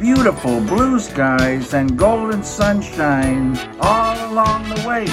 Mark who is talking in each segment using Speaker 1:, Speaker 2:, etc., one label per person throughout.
Speaker 1: Beautiful blue skies and golden sunshine all along the way.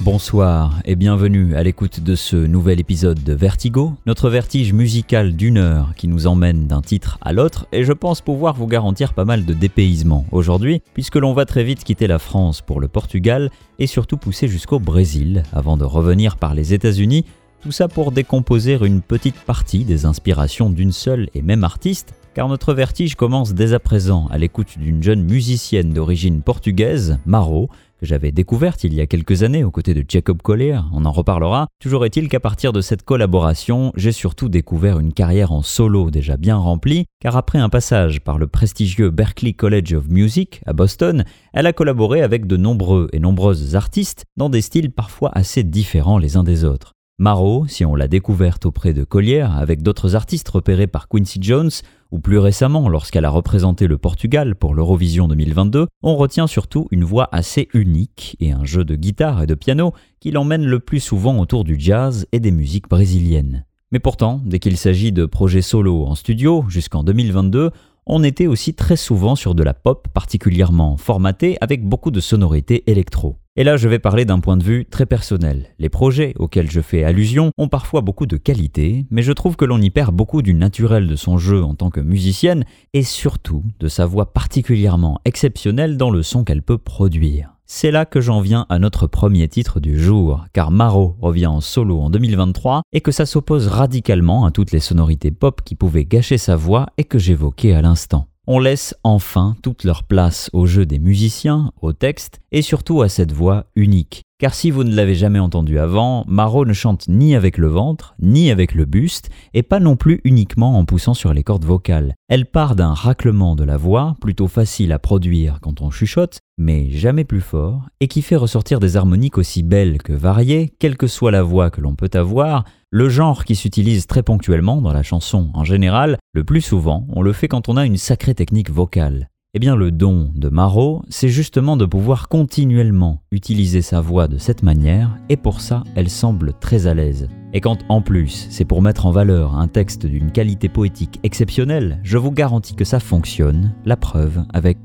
Speaker 2: Bonsoir et bienvenue à l'écoute de ce nouvel épisode de Vertigo, notre vertige musical d'une heure qui nous emmène d'un titre à l'autre et je pense pouvoir vous garantir pas mal de dépaysement aujourd'hui puisque l'on va très vite quitter la France pour le Portugal et surtout pousser jusqu'au Brésil avant de revenir par les États-Unis, tout ça pour décomposer une petite partie des inspirations d'une seule et même artiste car notre vertige commence dès à présent à l'écoute d'une jeune musicienne d'origine portugaise, Maro, que j'avais découverte il y a quelques années aux côtés de Jacob Collier, on en reparlera. Toujours est-il qu'à partir de cette collaboration, j'ai surtout découvert une carrière en solo déjà bien remplie, car après un passage par le prestigieux Berklee College of Music à Boston, elle a collaboré avec de nombreux et nombreuses artistes dans des styles parfois assez différents les uns des autres. Maro, si on l'a découverte auprès de Collier avec d'autres artistes repérés par Quincy Jones, ou plus récemment lorsqu'elle a représenté le Portugal pour l'Eurovision 2022, on retient surtout une voix assez unique et un jeu de guitare et de piano qui l'emmène le plus souvent autour du jazz et des musiques brésiliennes. Mais pourtant, dès qu'il s'agit de projets solo en studio jusqu'en 2022, on était aussi très souvent sur de la pop particulièrement formatée avec beaucoup de sonorités électro. Et là, je vais parler d'un point de vue très personnel. Les projets auxquels je fais allusion ont parfois beaucoup de qualité, mais je trouve que l'on y perd beaucoup du naturel de son jeu en tant que musicienne, et surtout de sa voix particulièrement exceptionnelle dans le son qu'elle peut produire. C'est là que j'en viens à notre premier titre du jour, car Maro revient en solo en 2023 et que ça s'oppose radicalement à toutes les sonorités pop qui pouvaient gâcher sa voix et que j'évoquais à l'instant. On laisse enfin toute leur place au jeu des musiciens, au texte et surtout à cette voix unique. Car si vous ne l'avez jamais entendu avant, Marot ne chante ni avec le ventre, ni avec le buste, et pas non plus uniquement en poussant sur les cordes vocales. Elle part d'un raclement de la voix, plutôt facile à produire quand on chuchote, mais jamais plus fort, et qui fait ressortir des harmoniques aussi belles que variées, quelle que soit la voix que l'on peut avoir, le genre qui s'utilise très ponctuellement dans la chanson en général, le plus souvent, on le fait quand on a une sacrée technique vocale. Eh bien le don de Marot, c'est justement de pouvoir continuellement utiliser sa voix de cette manière, et pour ça, elle semble très à l'aise. Et quand en plus c'est pour mettre en valeur un texte d'une qualité poétique exceptionnelle, je vous garantis que ça fonctionne, la preuve avec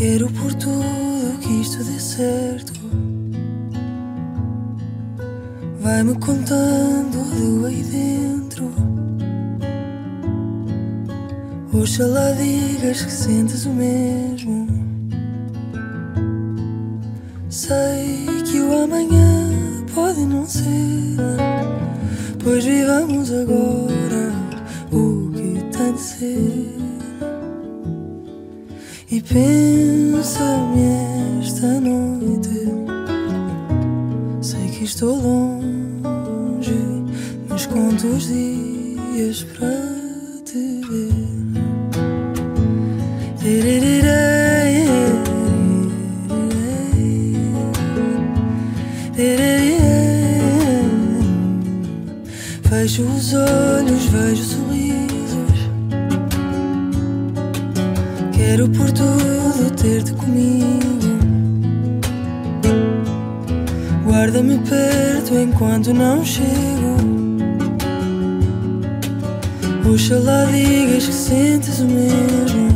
Speaker 2: Ochala.
Speaker 3: Vai-me contando do aí dentro. Oxalá digas que sentes o mesmo. Sei que o amanhã pode não ser, pois vivamos agora o que tem de ser. E pensa-me esta noite, sei que estou longe conto os dias para te ver. Fecho os olhos, vejo sorrisos. Quero por tudo ter-te comigo. Guarda-me perto enquanto não chego. Oxalá digas que sentes o mesmo.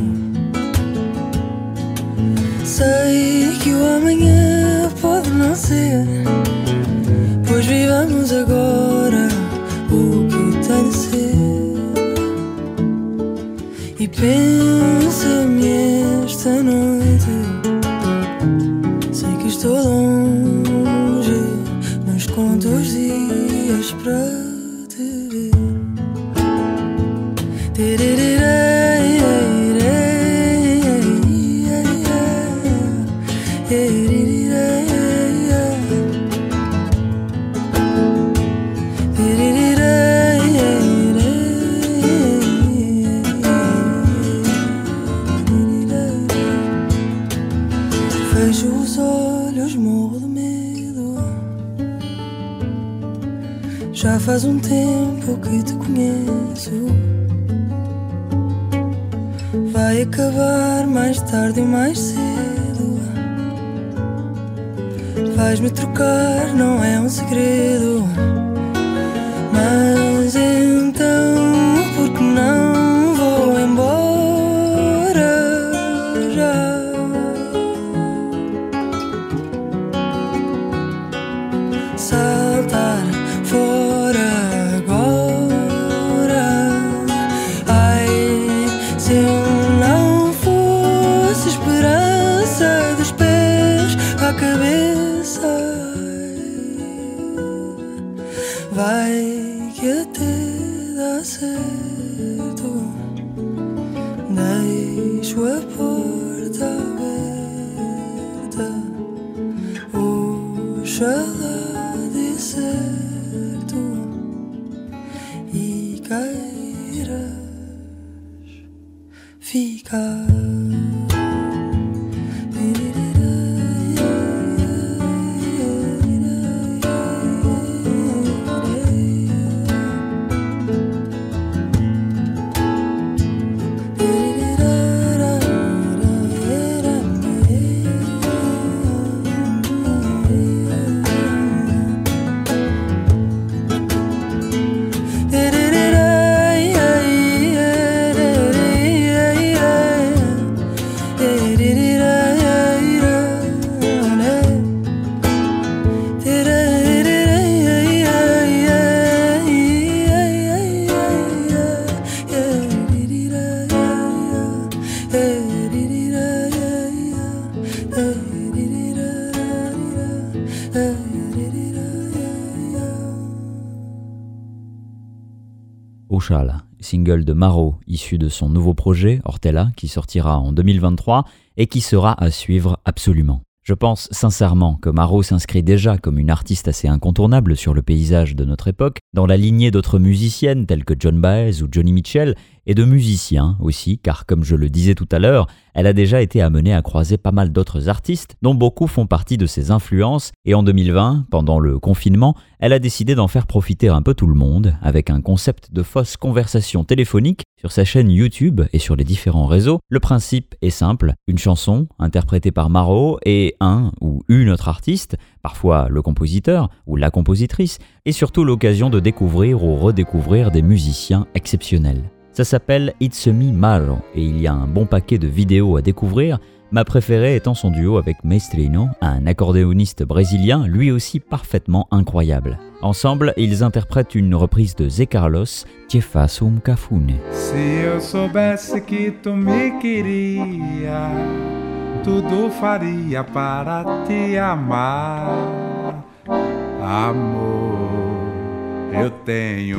Speaker 3: Sei que o amanhã pode não ser, pois vivamos agora o que tem de ser. E pensa-me Vais-me trocar, não é um segredo. Mas então, por que não vou embora já? Saltar
Speaker 2: Single de Maro issu de son nouveau projet, Hortella, qui sortira en 2023 et qui sera à suivre absolument. Je pense sincèrement que Maro s'inscrit déjà comme une artiste assez incontournable sur le paysage de notre époque, dans la lignée d'autres musiciennes telles que John Baez ou Johnny Mitchell, et de musiciens aussi, car comme je le disais tout à l'heure, elle a déjà été amenée à croiser pas mal d'autres artistes, dont beaucoup font partie de ses influences, et en 2020, pendant le confinement, elle a décidé d'en faire profiter un peu tout le monde, avec un concept de fausse conversation téléphonique sur sa chaîne YouTube et sur les différents réseaux. Le principe est simple, une chanson interprétée par Maro et un ou une autre artiste, parfois le compositeur ou la compositrice, et surtout l'occasion de découvrir ou redécouvrir des musiciens exceptionnels. Ça s'appelle It's Me Maro et il y a un bon paquet de vidéos à découvrir, ma préférée étant son duo avec Maestrino, un accordéoniste brésilien lui aussi parfaitement incroyable. Ensemble, ils interprètent une reprise de Zé Carlos, Te faço cafune.
Speaker 4: Se eu soubesse que tu me queria, tudo faria para te amar. Amor, eu tenho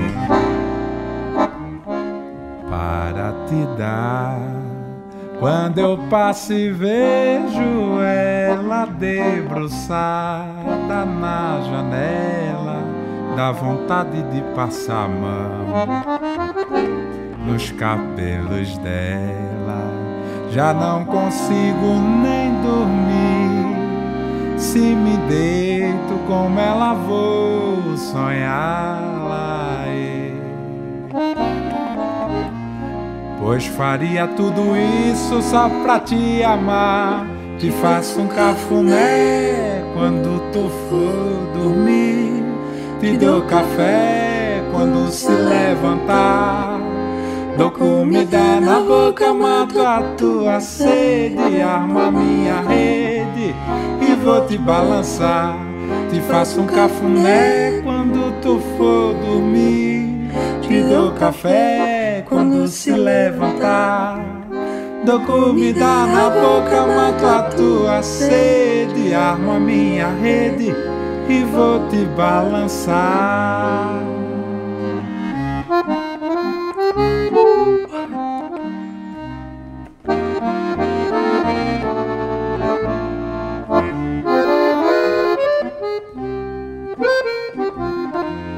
Speaker 4: para te dar. Quando eu passo e vejo ela debruçada na janela, dá vontade de passar a mão nos cabelos dela. Já não consigo nem dormir. Se me deito como ela, vou sonhar Pois faria tudo isso só pra te amar. Te faço um cafuné quando tu for dormir. Te dou café quando se levantar. Dou comida na boca, mato a tua sede. Armo a minha rede e vou te balançar. Te faço um cafuné quando tu for dormir. Te dou café quando se levantar. Dou comida na boca, mato a tua sede. Armo a minha rede e vou te balançar.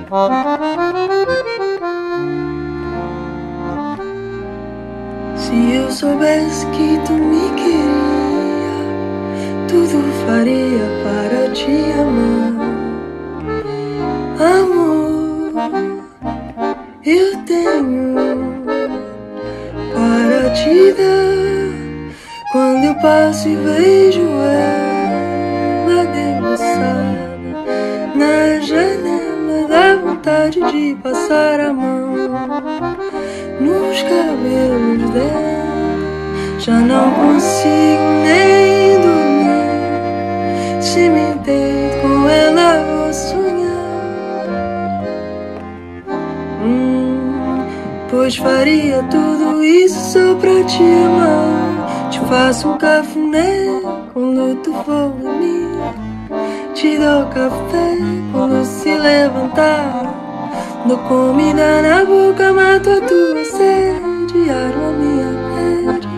Speaker 3: Se eu soubesse que tu me queria, tudo faria para te amar. Um cafuné quando tu for dormir. Te dou café quando se levantar. Dou comida na boca, mato a tua sede, arma minha rede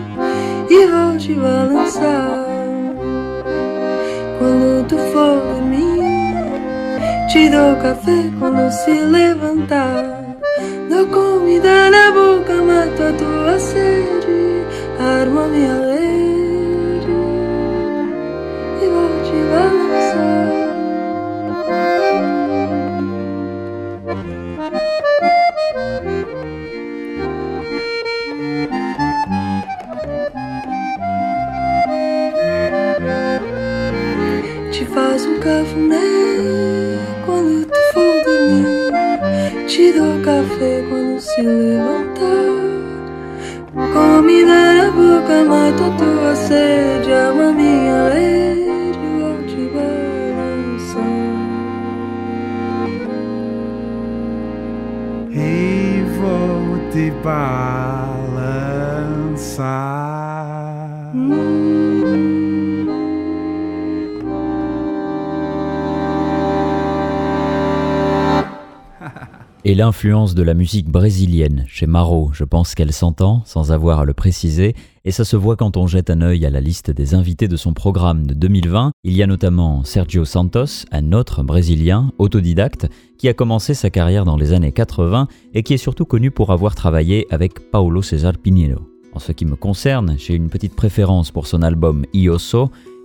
Speaker 3: e vou te balançar. Quando tu for dormir, te dou café quando se levantar.
Speaker 2: Et l'influence de la musique brésilienne chez Maro, je pense qu'elle s'entend sans avoir à le préciser, et ça se voit quand on jette un œil à la liste des invités de son programme de 2020. Il y a notamment Sergio Santos, un autre Brésilien, autodidacte, qui a commencé sa carrière dans les années 80 et qui est surtout connu pour avoir travaillé avec Paulo César Pinheiro. En ce qui me concerne, j'ai une petite préférence pour son album Ioso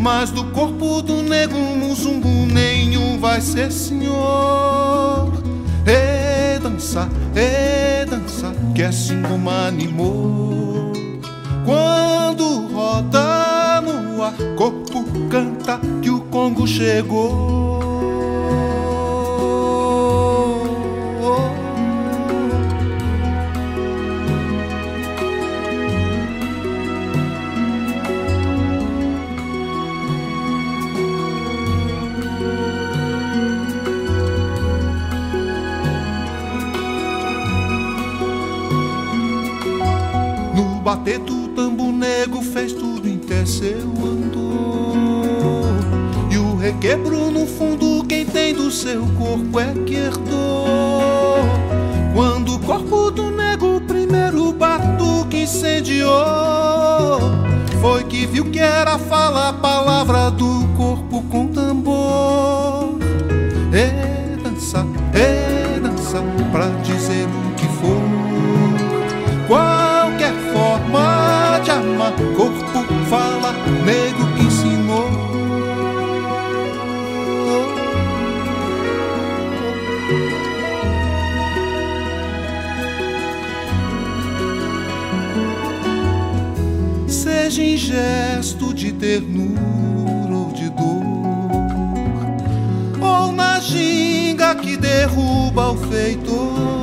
Speaker 5: Mas do corpo do nego muzungo nenhum vai ser senhor. E dança, e dança, que assim como animou. Quando roda no ar, corpo canta que o Congo chegou. No bater do tambo nego fez tudo em seu andor. E o requebro no fundo quem tem do seu corpo é que herdou. Quando o corpo do nego primeiro batuque incendiou Foi que viu que era fala a palavra do corpo Corpo fala, nego ensinou. Seja em gesto de ternura ou de dor, ou na ginga que derruba o feitor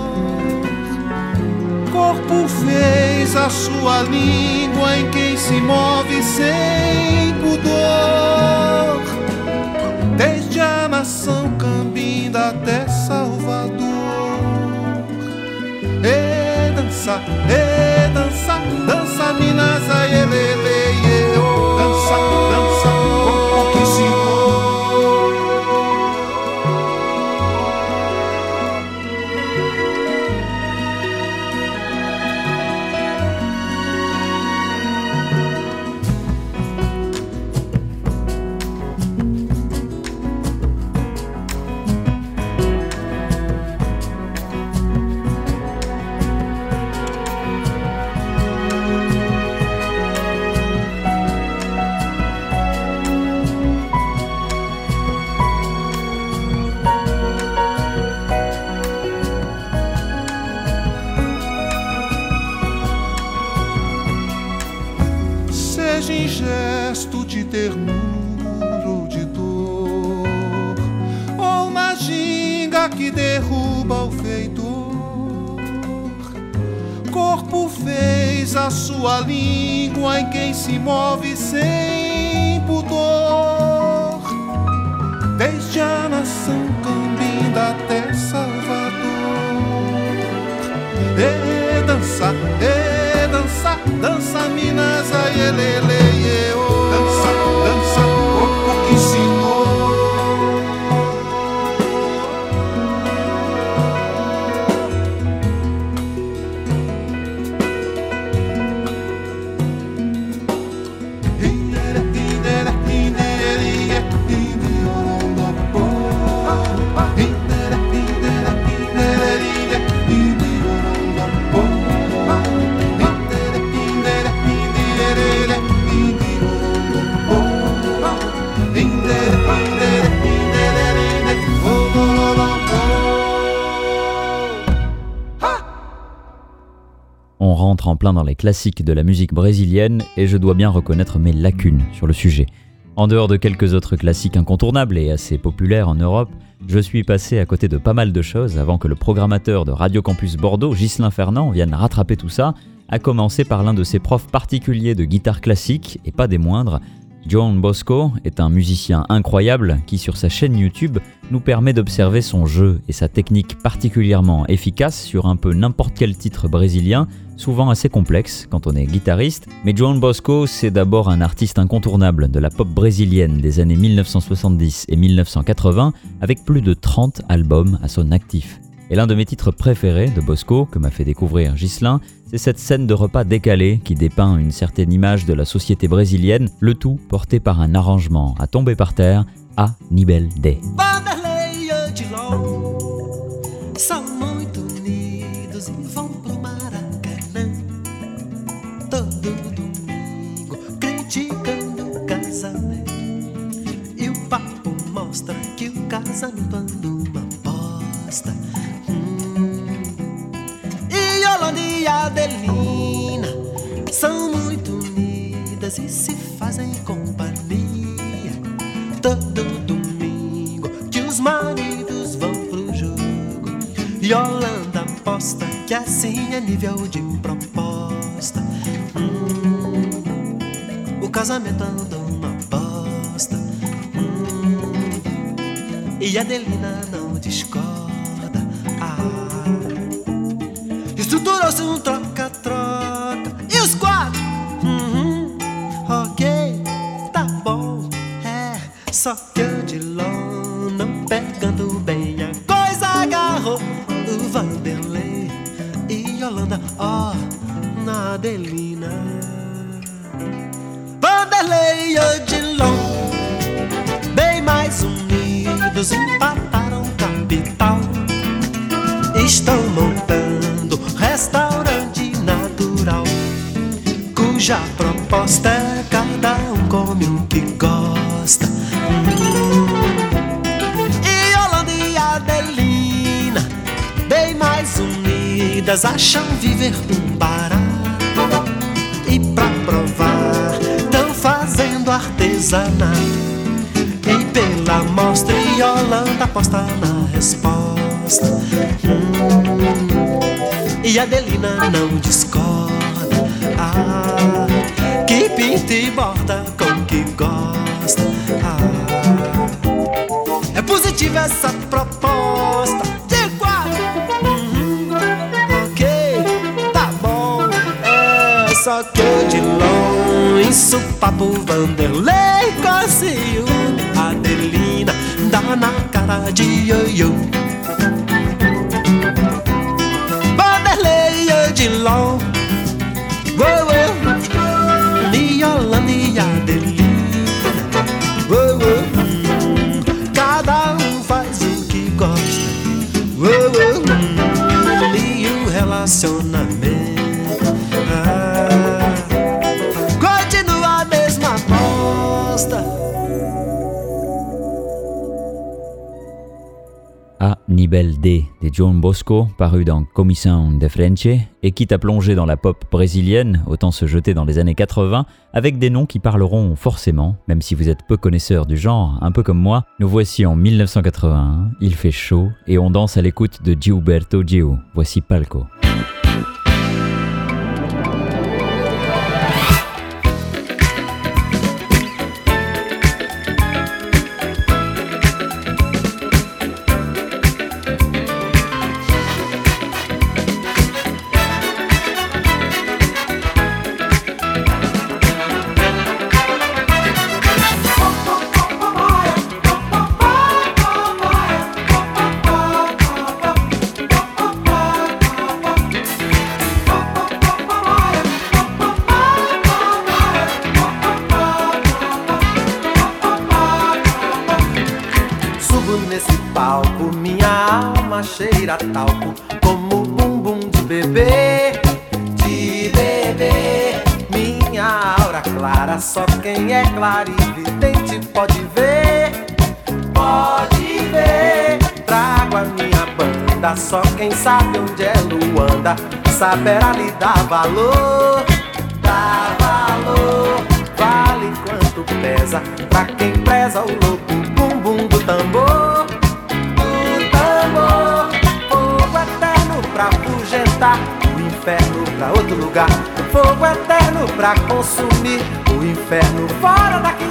Speaker 5: corpo fez a sua língua em quem se move sem pudor. Desde a nação cambinda até Salvador. E dança, e dança, dança Minas, ai,
Speaker 2: On rentre en plein dans les classiques de la musique brésilienne et je dois bien reconnaître mes lacunes sur le sujet. En dehors de quelques autres classiques incontournables et assez populaires en Europe, je suis passé à côté de pas mal de choses avant que le programmateur de Radio Campus Bordeaux, Ghislain Fernand, vienne rattraper tout ça, à commencer par l'un de ses profs particuliers de guitare classique, et pas des moindres. John Bosco est un musicien incroyable qui sur sa chaîne YouTube nous permet d'observer son jeu et sa technique particulièrement efficace sur un peu n'importe quel titre brésilien, souvent assez complexe quand on est guitariste, mais John Bosco c'est d'abord un artiste incontournable de la pop brésilienne des années 1970 et 1980 avec plus de 30 albums à son actif. Et l'un de mes titres préférés de Bosco, que m'a fait découvrir Ghislain, c'est cette scène de repas décalé qui dépeint une certaine image de la société brésilienne, le tout porté par un arrangement à tomber par terre à Nibel Day.
Speaker 6: Que o casamento anda uma bosta. Hum. E Yolanda e Adelina são muito unidas e se fazem companhia todo domingo que os maridos vão pro jogo. Yolanda aposta que assim é nível de proposta. Hum, o casamento anda e Adelina não discorda. Ah, estruturou-se um troca-troca. E os quatro? Uhum, ok, tá bom. É, só que o Dilon não pegando bem a coisa agarrou o Vanderlei e Yolanda, ó, na Adelina. Vanderlei e Odilon, bem mais empataram capital. Estão montando restaurante natural, cuja proposta é cada um come o que gosta. E Yolanda e Adelina, bem mais unidas, acham viver um barato. E pra provar, tão fazendo artesanato. E pela mostra, Yolanda aposta na resposta. Hum. E Adelina não discorda. Ah, que pinta e borda com que gosta. Ah, é positiva essa proposta. De quatro. Uhum, ok, tá bom. É só que Dilon, isso papo Vanderlei. Adelina na cara de ioiô. Vanderlei e Odilon
Speaker 2: Nibel D de John Bosco, paru dans Commission de French, et quitte à plonger dans la pop brésilienne, autant se jeter dans les années 80, avec des noms qui parleront forcément, même si vous êtes peu connaisseur du genre, un peu comme moi, nous voici en 1981, il fait chaud, et on danse à l'écoute de Gilberto Gil. Voici Palco.
Speaker 6: Saberá lhe dar valor. Dá valor, vale quanto pesa. Pra quem preza o louco bumbum do tambor. Do tambor, fogo eterno pra afugentar. O inferno pra outro lugar. Fogo eterno pra consumir. O inferno fora daqui.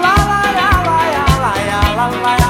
Speaker 6: Lá, lá, lá, lá, lá, lá, lá, lá.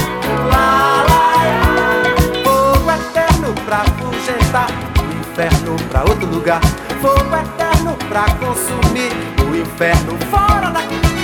Speaker 6: Pra fugentar, o inferno pra outro lugar, fogo eterno pra consumir, o inferno fora daqui.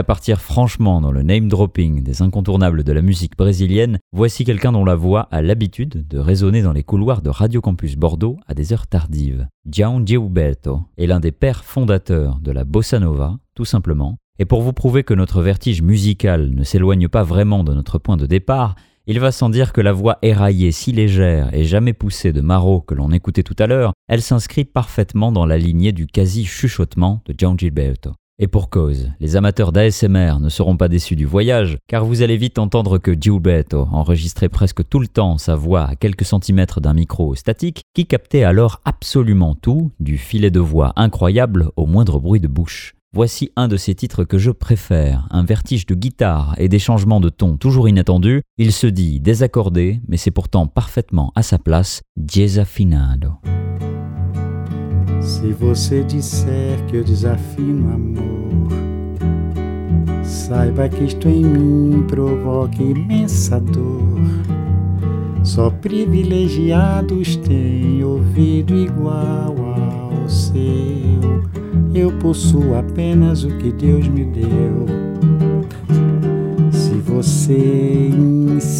Speaker 6: À partir franchement dans le name dropping des incontournables de la musique brésilienne, voici quelqu'un dont la voix a l'habitude de résonner dans les couloirs de Radio Campus Bordeaux à des heures tardives. João Gilberto est l'un des pères fondateurs de la bossa nova, tout simplement. Et pour vous prouver que notre vertige musical ne s'éloigne pas vraiment de notre point de départ, il va sans dire que la voix éraillée si légère et jamais poussée de Marot que l'on écoutait tout à l'heure, elle s'inscrit parfaitement dans la lignée du quasi-chuchotement de João Gilberto.
Speaker 2: Et pour cause, les amateurs d'ASMR ne seront pas déçus du voyage, car vous allez vite entendre que Gilberto enregistrait presque tout le temps sa voix à quelques centimètres d'un micro statique qui captait alors absolument tout, du filet de voix incroyable au moindre bruit de bouche. Voici un de ces titres que je préfère, un vertige de guitare et des changements de ton toujours inattendus. Il se dit désaccordé, mais c'est pourtant parfaitement à sa place, desafinado.
Speaker 7: Se você disser que eu desafino amor, saiba que isto em mim provoca imensa dor. Só privilegiados têm ouvido igual ao seu. Eu possuo apenas o que Deus me deu. Se você insiste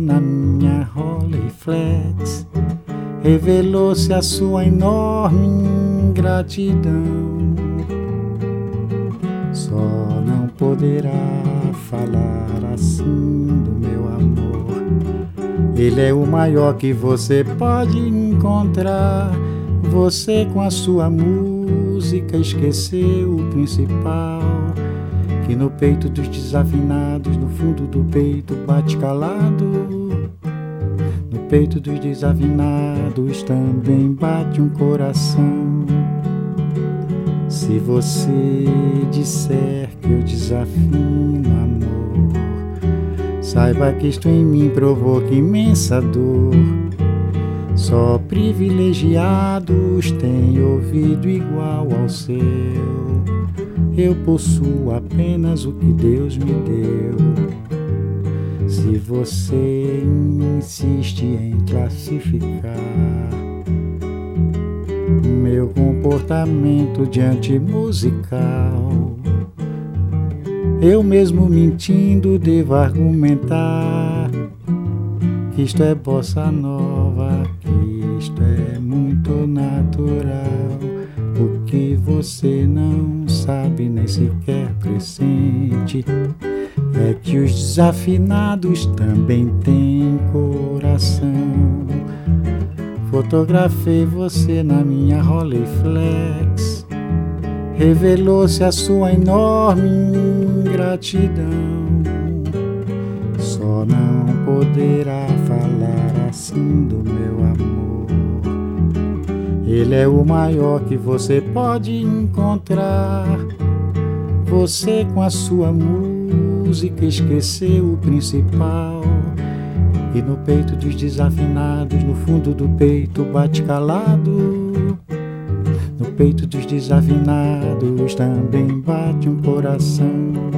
Speaker 7: na minha Rolleiflex. Revelou-se a sua enorme ingratidão. Só não poderá falar assim do meu amor. Ele é o maior que você pode encontrar. Você com a sua música esqueceu o principal que no peito dos desafinados, no fundo do peito bate calado. No peito dos desafinados também bate um coração. Se você disser que eu desafino amor, saiba que isto em mim provoca imensa dor. Só privilegiados têm ouvido igual ao seu. Eu possuo apenas o que Deus me deu. Se você insiste em classificar meu comportamento diante musical, eu mesmo mentindo devo argumentar que isto é bossa nova, que isto é muito natural. O que você não sabe nem sequer pressente é que os desafinados também têm coração. Fotografei você na minha Rolleiflex. Revelou-se a sua enorme ingratidão. Só não poderá falar assim do meu amor. Ele é o maior que você pode encontrar. Você com a sua música esqueceu o principal. E no peito dos desafinados, no fundo do peito bate calado. No peito dos desafinados também bate um coração.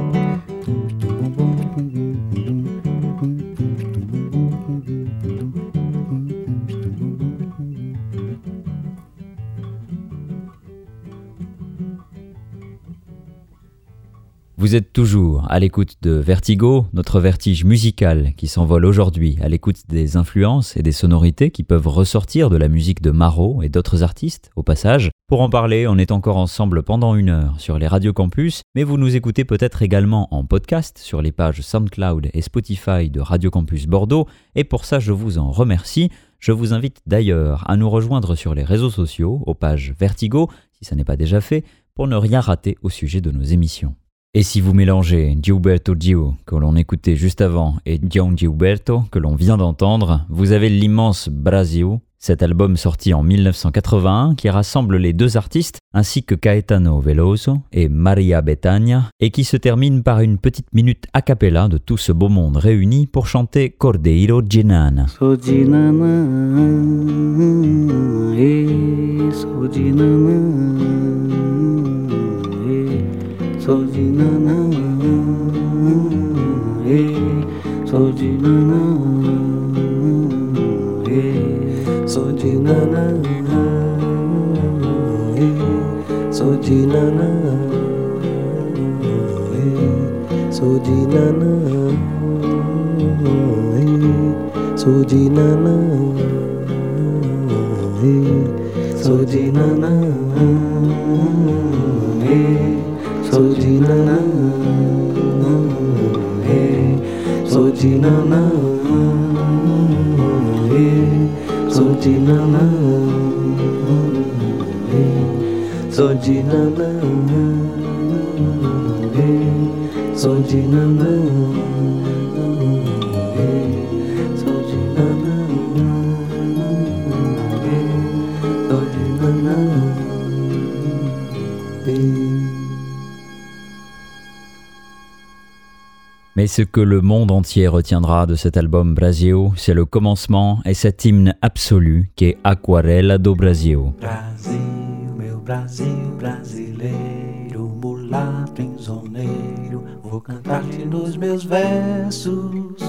Speaker 2: Vous êtes toujours à l'écoute de Vertigo, notre vertige musical qui s'envole aujourd'hui à l'écoute des influences et des sonorités qui peuvent ressortir de la musique de Marot et d'autres artistes, au passage. Pour en parler, on est encore ensemble pendant une heure sur les radios campus, mais vous nous écoutez peut-être également en podcast sur les pages SoundCloud et Spotify de Radio Campus Bordeaux, et pour ça je vous en remercie. Je vous invite d'ailleurs à nous rejoindre sur les réseaux sociaux, aux pages Vertigo, si ça n'est pas déjà fait, pour ne rien rater au sujet de nos émissions. Et si vous mélangez Gilberto Gio, que l'on écoutait juste avant, et John Gilberto, que l'on vient d'entendre, vous avez l'immense Brasil, cet album sorti en 1981 qui rassemble les deux artistes ainsi que Caetano Veloso et Maria Bethania et qui se termine par une petite minute a cappella de tout ce beau monde réuni pour chanter Cordeiro Ginana.
Speaker 7: soji na na eh soji na na eh soji na na eh soji na na eh soji na na eh soji na na eh soji na na eh Soji na na hey, Soji na na hey, Soji na na hey, Soji na na.
Speaker 2: Mais ce que le monde entier retiendra de cet album Brasil, c'est le commencement et cet hymne absolu qui est Aquarela do Brasil.
Speaker 7: Brasil brasileiro, mulato enzoneiro, vou cantar-te nos meus versos.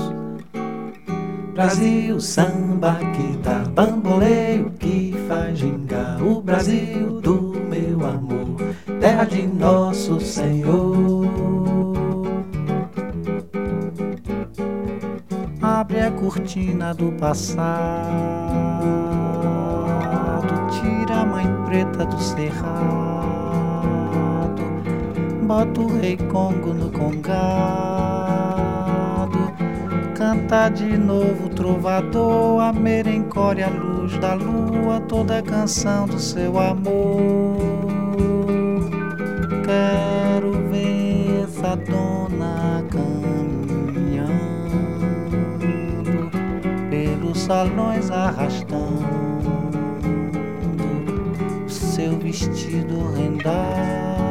Speaker 7: Brasil, samba que dá bamboleio, que faz gingar o Brasil do meu amor, terra de nosso Senhor. Abre a cortina do passado tira a mãe preta do cerrado, bota o rei Congo no congado, canta de novo trovador, a merencore, a luz da lua, toda a canção do seu amor. Quero ver essa dona salões arrastando seu vestido rendado.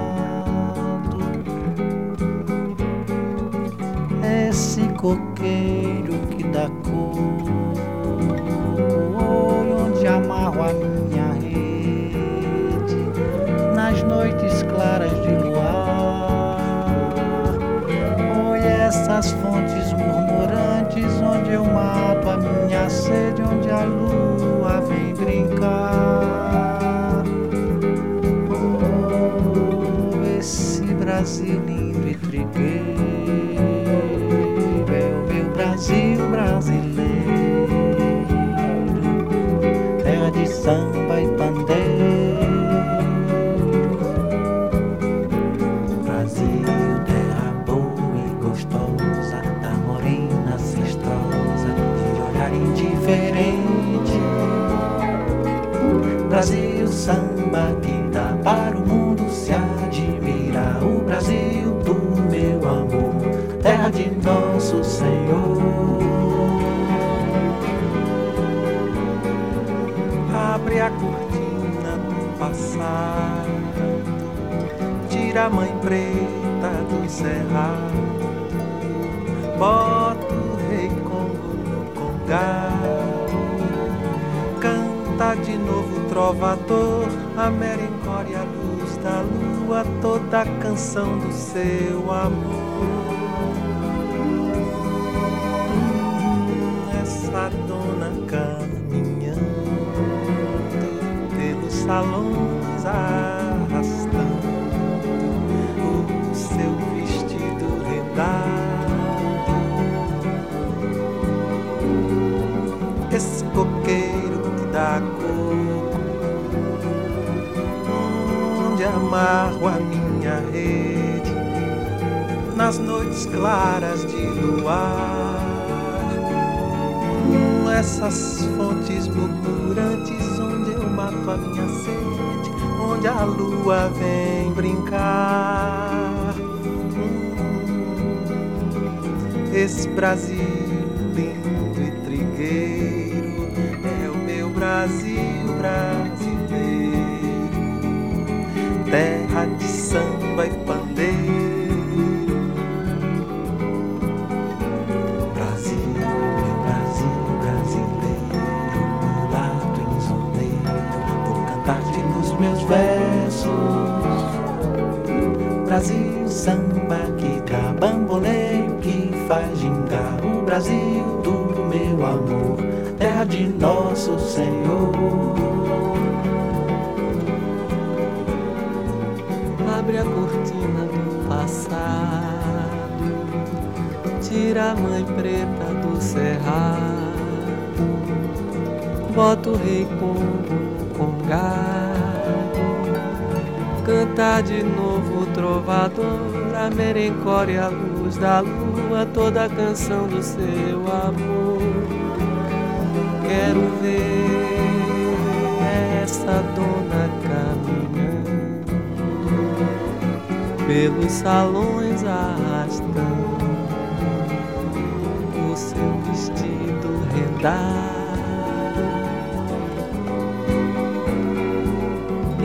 Speaker 7: Esse coqueiro que dá cor, onde amarro a minha rede, nas noites claras de luar. Oi, essas fontes onde eu mato a minha sede, onde a lua vem brincar. Senhor. Abre a cortina do passado, tira a mãe preta do cerrado, bota o rei Congo no congado, canta de novo trovador, a merencória, a luz da lua, toda a canção do seu amor. Salões arrastando o seu vestido rendado. Esse coqueiro que dá coco, onde amarro a minha rede nas noites claras de luar. Essas fontes murmurantes mato a minha sede, onde a lua vem brincar. Esse Brasil lindo e trigueiro é o meu Brasil brasileiro, terra de samba e Brasil, samba que dá bamboleio, que faz gingar o Brasil do meu amor, terra de nosso Senhor.
Speaker 8: Abre a cortina do passado, tira a mãe preta do cerrado, bota o rei Congo no congado, canta de novo o trovador, a merencore a luz da lua, toda a canção do seu amor. Quero ver essa dona caminhando pelos salões arrastando o seu vestido rendado.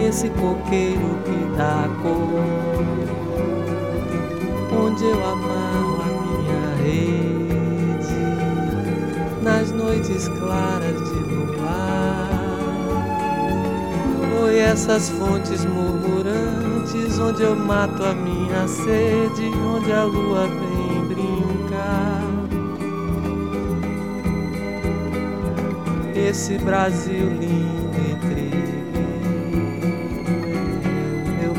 Speaker 8: Esse coqueiro que dá cor, onde eu amarro a minha rede nas noites claras de luar. Oi, essas fontes murmurantes onde eu mato a minha sede, onde a lua vem brincar. Esse Brasil lindo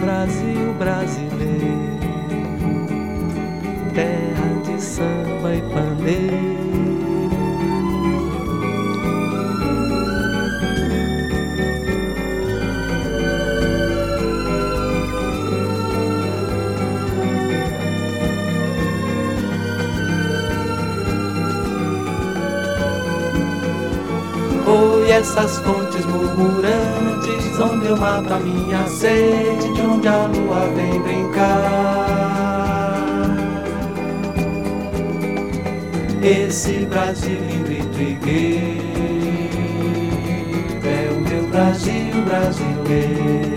Speaker 8: Brasil brasileiro, terra de samba e pandeiro. Essas fontes murmurantes, onde eu mato a minha sede, de onde a lua vem brincar. Esse Brasil lindo e trigueiro é o meu Brasil brasileiro,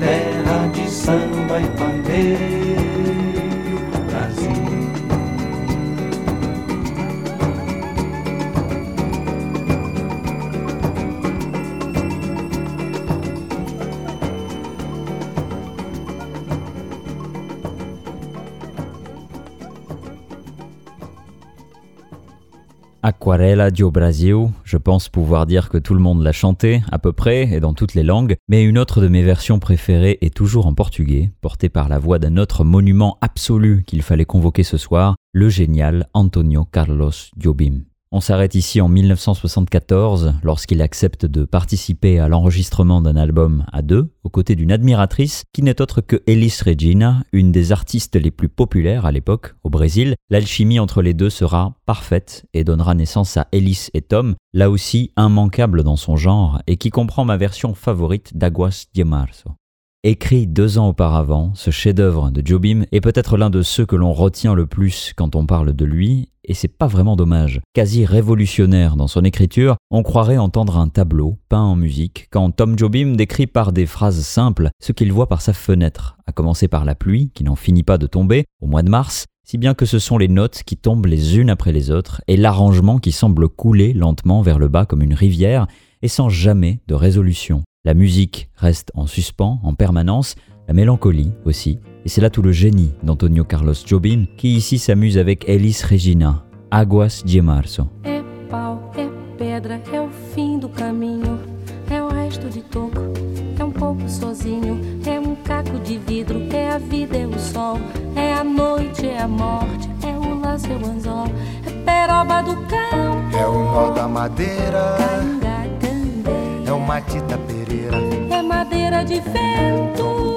Speaker 8: terra de samba e pandeiro,
Speaker 2: Aquarela du Brasil, je pense pouvoir dire que tout le monde l'a chanté, à peu près, et dans toutes les langues, mais une autre de mes versions préférées est toujours en portugais, portée par la voix d'un autre monument absolu qu'il fallait convoquer ce soir, le génial Antonio Carlos Jobim. On s'arrête ici en 1974 lorsqu'il accepte de participer à l'enregistrement d'un album à deux, aux côtés d'une admiratrice qui n'est autre que Elis Regina, une des artistes les plus populaires à l'époque au Brésil. L'alchimie entre les deux sera parfaite et donnera naissance à Elis et Tom, là aussi immanquable dans son genre et qui comprend ma version favorite d'Aguas de Março. Écrit deux ans auparavant, ce chef-d'œuvre de Jobim est peut-être l'un de ceux que l'on retient le plus quand on parle de lui, et c'est pas vraiment dommage. Quasi révolutionnaire dans son écriture, on croirait entendre un tableau peint en musique quand Tom Jobim décrit par des phrases simples ce qu'il voit par sa fenêtre, à commencer par la pluie qui n'en finit pas de tomber au mois de mars, si bien que ce sont les notes qui tombent les unes après les autres et l'arrangement qui semble couler lentement vers le bas comme une rivière et sans jamais de résolution. La musique reste en suspens en permanence, la mélancolie aussi, et c'est là tout le génie d'Antonio Carlos Jobim qui ici s'amuse avec Elis Regina, Aguas de Março.
Speaker 9: É pau, é pedra, é o fim do caminho, é o resto de toco, é um pouco sozinho, é um caco de vidro, é a vida, é o sol, é a noite, é a morte, é o laço, é o anzol, é peroba do cão,
Speaker 10: É o nó da madeira,
Speaker 9: canga,
Speaker 10: é o Matita Pereira,
Speaker 9: é madeira de vento,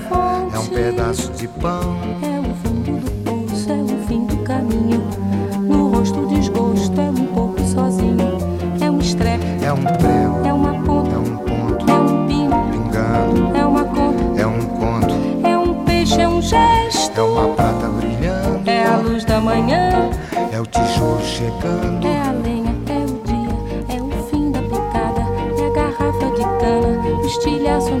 Speaker 10: é um pedaço de pão,
Speaker 9: é o fundo do poço, é o fim do caminho, no rosto desgosto, é um pouco sozinho, é um estrepe,
Speaker 10: é um prego,
Speaker 9: é uma ponta,
Speaker 10: é um ponto,
Speaker 9: é um pingo,
Speaker 10: pingando,
Speaker 9: é uma conta,
Speaker 10: é um conto,
Speaker 9: é um peixe, é um gesto,
Speaker 10: é uma prata brilhando,
Speaker 9: é a luz da manhã,
Speaker 10: é o tijolo chegando,
Speaker 9: é a lenha, é o dia, é o fim da picada, é a garrafa de cana, o estilhaço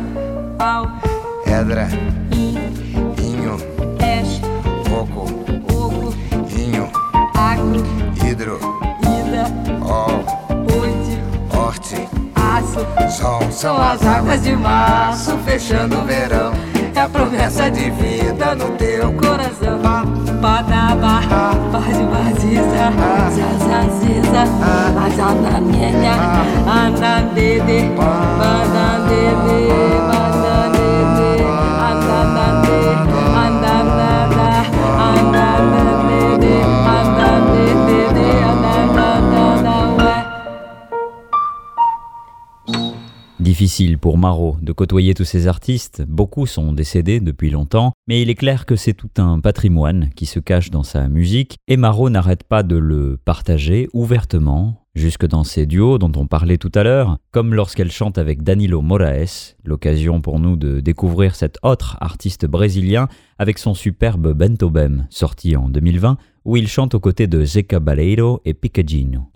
Speaker 9: Pau.
Speaker 10: Pedra.
Speaker 9: Inho. Peixe.
Speaker 10: Oco.
Speaker 9: Oco.
Speaker 10: Inho.
Speaker 9: Agro.
Speaker 10: Hidro.
Speaker 9: Ida.
Speaker 10: Ol.
Speaker 9: Urte.
Speaker 10: Horte.
Speaker 9: Aço.
Speaker 10: Sol. São as águas de março fechando o verão. É a promessa de vida no teu
Speaker 9: coração. Padaba, vaziza, zazaziza, azanamenya, andandede, bandandede, bandandede,
Speaker 2: Difficile pour Marot de côtoyer tous ces artistes, beaucoup sont décédés depuis longtemps, mais il est clair que c'est tout un patrimoine qui se cache dans sa musique, et Marot n'arrête pas de le partager ouvertement, jusque dans ses duos dont on parlait tout à l'heure, comme lorsqu'elle chante avec Danilo Moraes, l'occasion pour nous de découvrir cet autre artiste brésilien avec son superbe Bento Bem, sorti en 2020, où il chante aux côtés de Zeca Baleiro et Picadinho.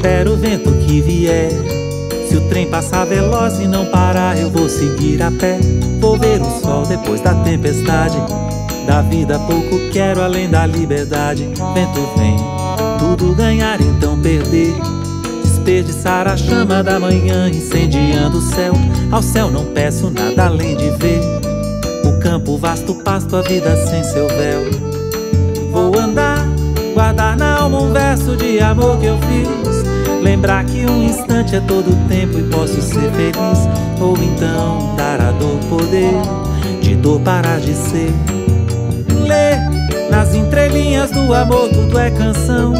Speaker 11: Espero o vento que vier. Se o trem passar veloz e não parar, eu vou seguir a pé. Vou ver o sol depois da tempestade. Da vida pouco quero além da liberdade. Vento vem, tudo ganhar então perder. Desperdiçar a chama da manhã incendiando o céu. Ao céu não peço nada além de ver. O campo vasto pasto, a vida sem seu véu. Vou andar, guardar na alma um verso de amor que eu fiz. Lembrar que um instante é todo tempo e posso ser feliz. Ou então dar a dor poder, de dor parar de ser. Ler nas entrelinhas do amor, tudo é canção.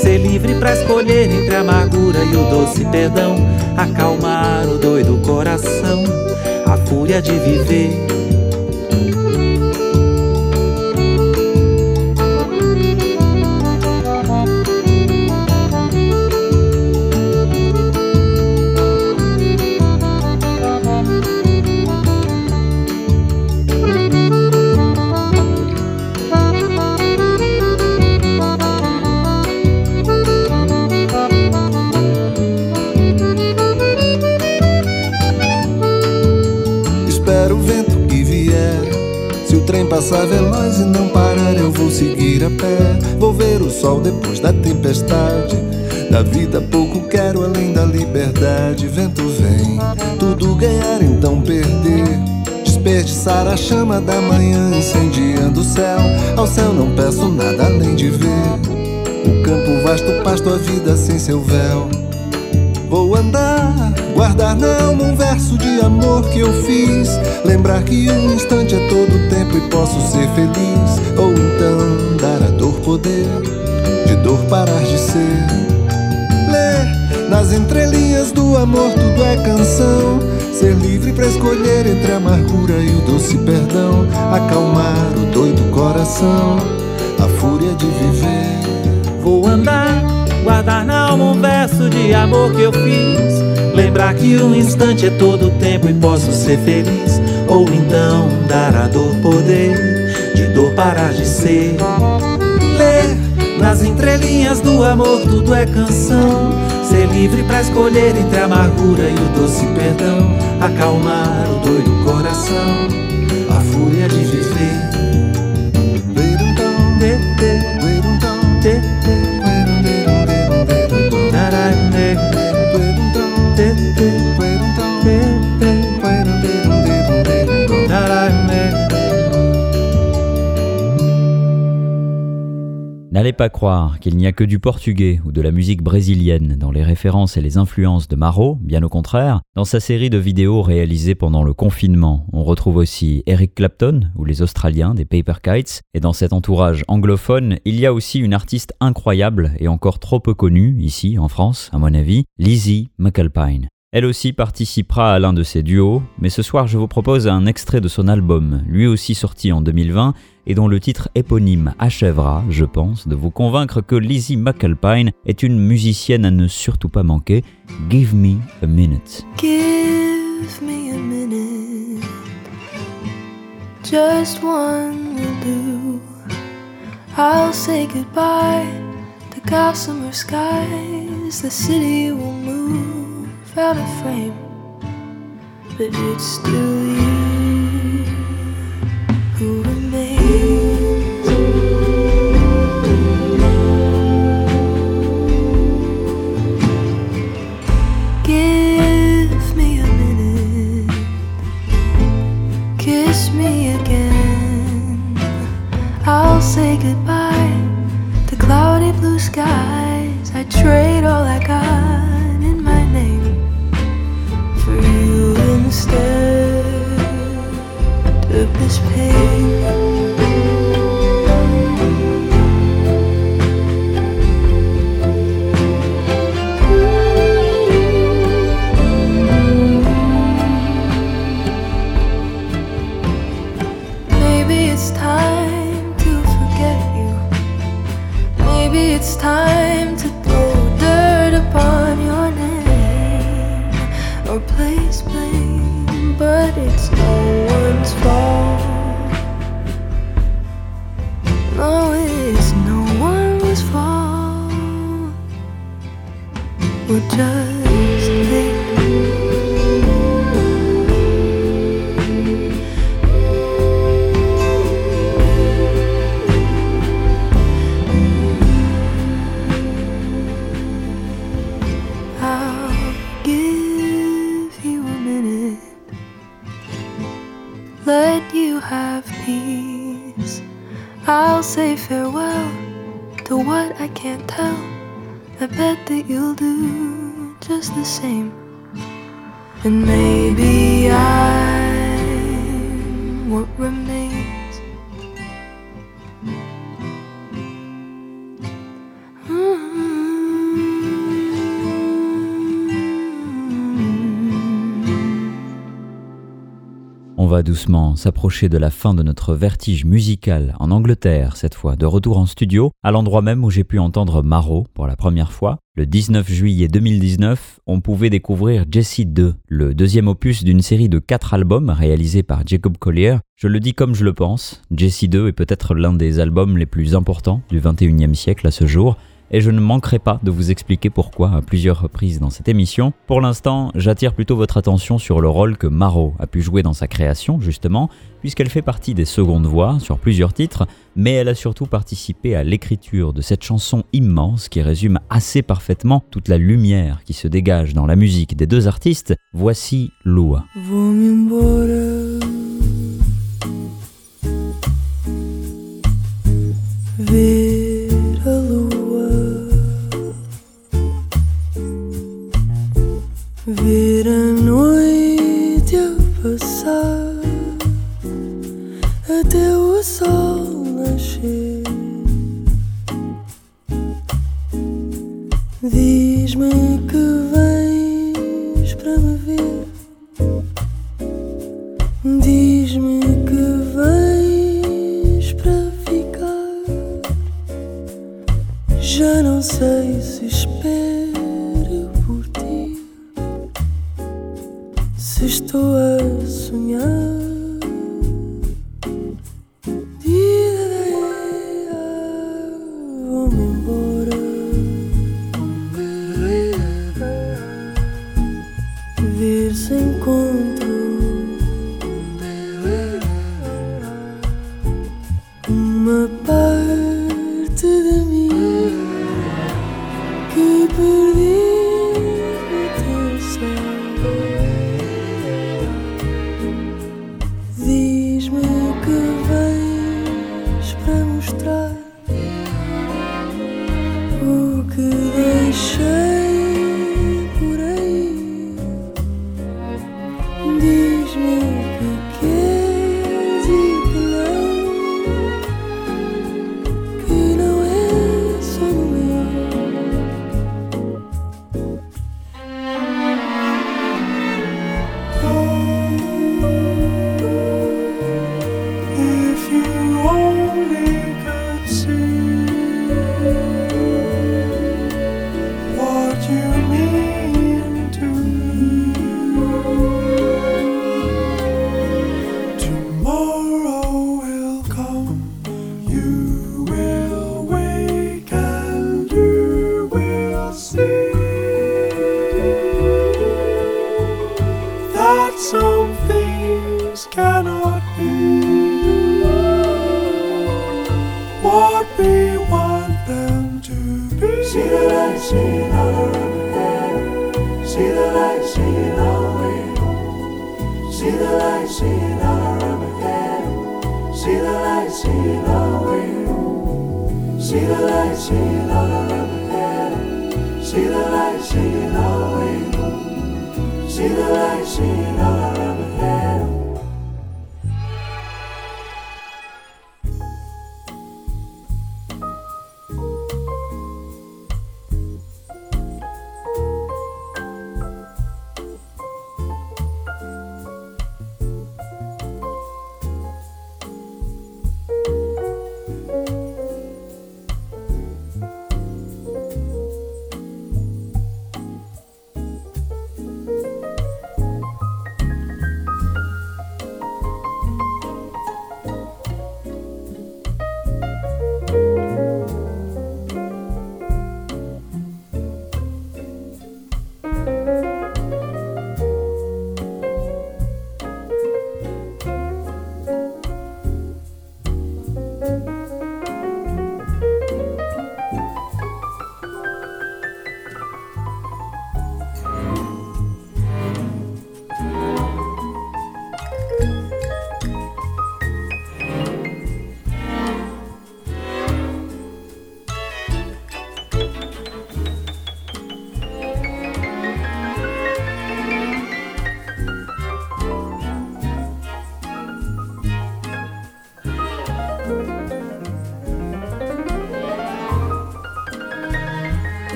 Speaker 11: Ser livre pra escolher entre a amargura e o doce perdão. Acalmar o doido coração, a fúria de viver.
Speaker 12: Passar veloz e não parar, eu vou seguir a pé. Vou ver o sol depois da tempestade. Da vida pouco quero além da liberdade. Vento vem, tudo ganhar então perder. Desperdiçar a chama da manhã incendiando o céu. Ao céu não peço nada além de ver. O campo vasto, pasto, a vida sem seu véu. Vou andar, guardar na alma um verso de amor que eu fiz. Lembrar que um instante é todo tempo e posso ser feliz. Ou então dar a dor poder, de dor parar de ser. Ler nas entrelinhas do amor tudo é canção. Ser livre para escolher entre a amargura e o doce perdão. Acalmar o doido coração, a fúria de viver.
Speaker 11: Vou andar Guardar na alma um verso de amor que eu fiz. Lembrar que um instante é todo o tempo e posso ser feliz. Ou então dar a dor poder, de dor parar de ser. Ler nas entrelinhas do amor, tudo é canção. Ser livre para escolher entre a amargura e o doce perdão. Acalmar o doido coração, a fúria de viver.
Speaker 2: N'allez pas croire qu'il n'y a que du portugais ou de la musique brésilienne dans les références et les influences de Maro, bien au contraire. Dans sa série de vidéos réalisées pendant le confinement, on retrouve aussi Eric Clapton ou les Australiens des Paper Kites, et dans cet entourage anglophone, il y a aussi une artiste incroyable et encore trop peu connue, ici en France, à mon avis, Lizzie McAlpine. Elle aussi participera à l'un de ses duos, mais ce soir je vous propose un extrait de son album, lui aussi sorti en 2020, et dont le titre éponyme achèvera, je pense, de vous convaincre que Lizzie McAlpine est une musicienne à ne surtout pas manquer. Give me a minute.
Speaker 3: Give me a minute. Just one will do. I'll say goodbye to gossamer skies. The city will move out of frame, but it's still you
Speaker 2: doucement s'approcher de la fin de notre vertige musical en Angleterre, cette fois de retour en studio, à l'endroit même où j'ai pu entendre Maro pour la première fois. Le 19 juillet 2019, on pouvait découvrir Jessie 2, le deuxième opus d'une série de quatre albums réalisés par Jacob Collier. Je le dis comme je le pense, Jessie 2 est peut-être l'un des albums les plus importants du 21e siècle à ce jour et je ne manquerai pas de vous expliquer pourquoi à plusieurs reprises dans cette émission. Pour l'instant, j'attire plutôt votre attention sur le rôle que Maro a pu jouer dans sa création, justement, puisqu'elle fait partie des secondes voix sur plusieurs titres, mais elle a surtout participé à l'écriture de cette chanson immense qui résume assez parfaitement toute la lumière qui se dégage dans la musique des deux artistes. Voici Lua.
Speaker 3: Ver a noite a passar até o sol nascer. Diz-me que vens para me ver. Diz-me que vens para ficar.
Speaker 13: Já não sei se espero estou a sonhar. Vou-me embora.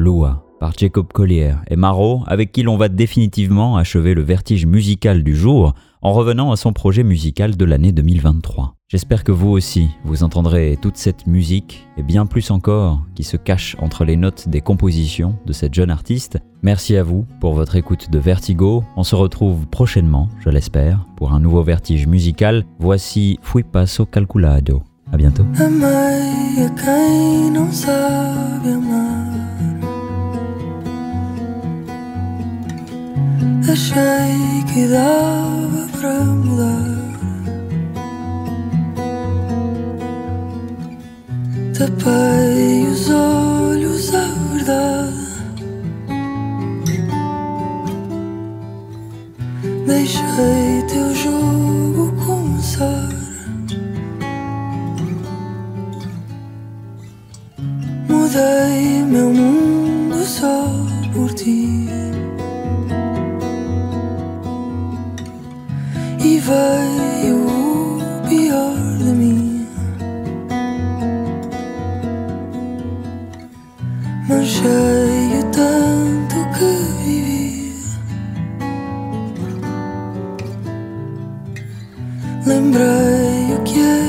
Speaker 2: Lua par Jacob Collier et Marot, avec qui l'on va définitivement achever le vertige musical du jour en revenant à son projet musical de l'année 2023. J'espère que vous aussi, vous entendrez toute cette musique et bien plus encore qui se cache entre les notes des compositions de cette jeune artiste. Merci à vous pour votre écoute de Vertigo. On se retrouve prochainement, je l'espère, pour un nouveau vertige musical. Voici Fui Passo Calculado. À bientôt.
Speaker 3: Achei que dava para mudar. Tapei os olhos à verdade. Deixei teu jogo começar. Mudei meu mundo só por ti. Veio o pior de mim. Manchei o tanto que vivi. Lembrei o que é